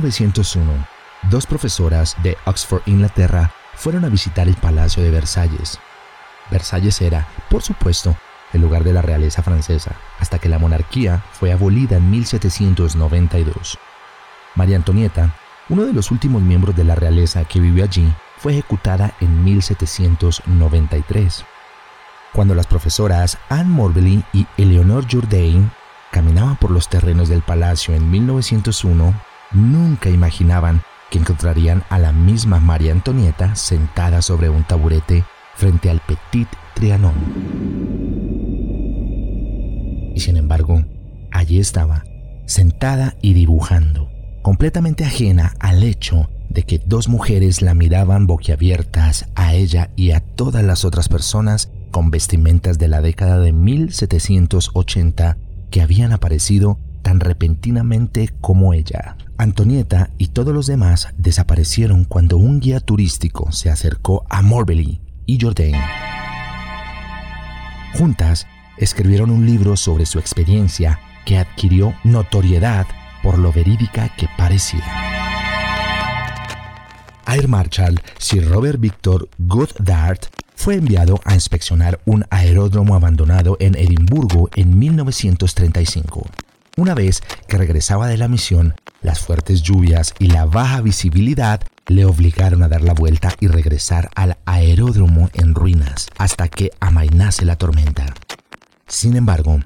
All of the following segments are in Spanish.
1901, dos profesoras de Oxford, Inglaterra, fueron a visitar el Palacio de Versalles. Versalles era, por supuesto, el lugar de la realeza francesa, hasta que la monarquía fue abolida en 1792. María Antonieta, uno de los últimos miembros de la realeza que vivió allí, fue ejecutada en 1793. Cuando las profesoras Anne Morbely y Eleanor Jourdain caminaban por los terrenos del palacio en 1901, nunca imaginaban que encontrarían a la misma María Antonieta sentada sobre un taburete frente al Petit Trianon. Y sin embargo, allí estaba, sentada y dibujando, completamente ajena al hecho de que dos mujeres la miraban boquiabiertas a ella y a todas las otras personas con vestimentas de la década de 1780 que habían aparecido tan repentinamente como ella. Antonieta y todos los demás desaparecieron cuando un guía turístico se acercó a Morbely y Jourdain. Juntas escribieron un libro sobre su experiencia que adquirió notoriedad por lo verídica que parecía. Air Marshal Sir Robert Victor Goddard fue enviado a inspeccionar un aeródromo abandonado en Edimburgo en 1935. Una vez que regresaba de la misión, las fuertes lluvias y la baja visibilidad le obligaron a dar la vuelta y regresar al aeródromo en ruinas hasta que amainase la tormenta. Sin embargo,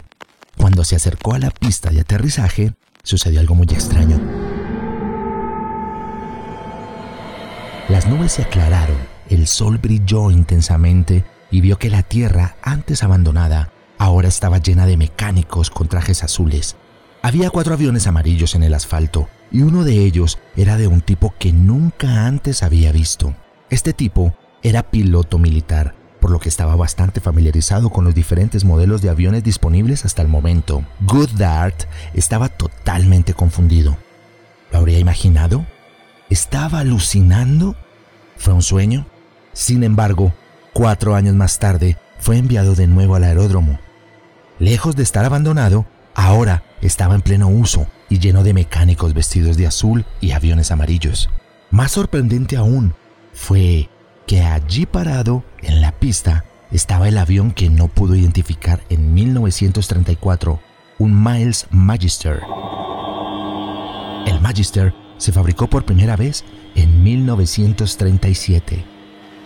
cuando se acercó a la pista de aterrizaje, sucedió algo muy extraño. Las nubes se aclararon, el sol brilló intensamente y vio que la tierra, antes abandonada, ahora estaba llena de mecánicos con trajes azules había cuatro aviones amarillos en el asfalto y uno de ellos era de un tipo que nunca antes había visto. Este tipo era piloto militar, por lo que estaba bastante familiarizado con los diferentes modelos de aviones disponibles hasta el momento. Goddard estaba totalmente confundido. ¿Lo habría imaginado? ¿Estaba alucinando? ¿Fue un sueño? Sin embargo, cuatro años más tarde, fue enviado de nuevo al aeródromo. Lejos de estar abandonado, ahora estaba en pleno uso y lleno de mecánicos vestidos de azul y aviones amarillos. Más sorprendente aún fue que allí parado en la pista estaba el avión que no pudo identificar en 1934, un Miles Magister. El Magister se fabricó por primera vez en 1937,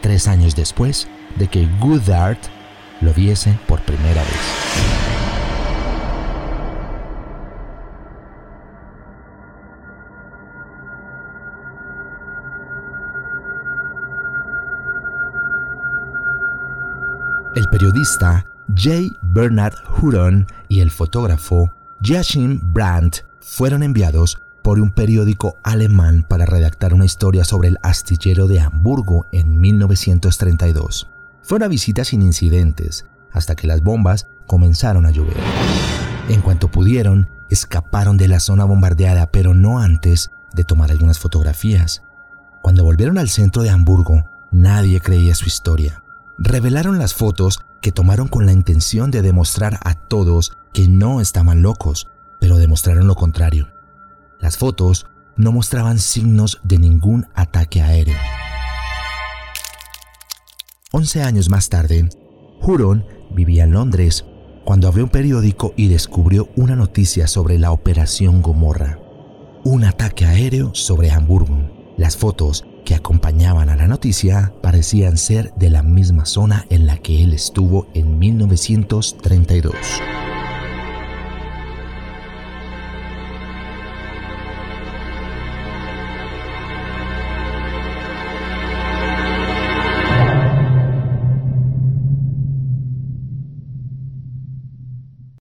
tres años después de que Goodart lo viese por primera vez. El periodista J. Bernard Huron y el fotógrafo Joachim Brandt fueron enviados por un periódico alemán para redactar una historia sobre el astillero de Hamburgo en 1932. Fue una visita sin incidentes, hasta que las bombas comenzaron a llover. En cuanto pudieron, escaparon de la zona bombardeada, pero no antes de tomar algunas fotografías. Cuando volvieron al centro de Hamburgo, nadie creía su historia revelaron las fotos que tomaron con la intención de demostrar a todos que no estaban locos, pero demostraron lo contrario. Las fotos no mostraban signos de ningún ataque aéreo. Once años más tarde, Huron vivía en Londres cuando abrió un periódico y descubrió una noticia sobre la Operación Gomorra, un ataque aéreo sobre Hamburgo. Las fotos que acompañaban a la noticia parecían ser de la misma zona en la que él estuvo en 1932.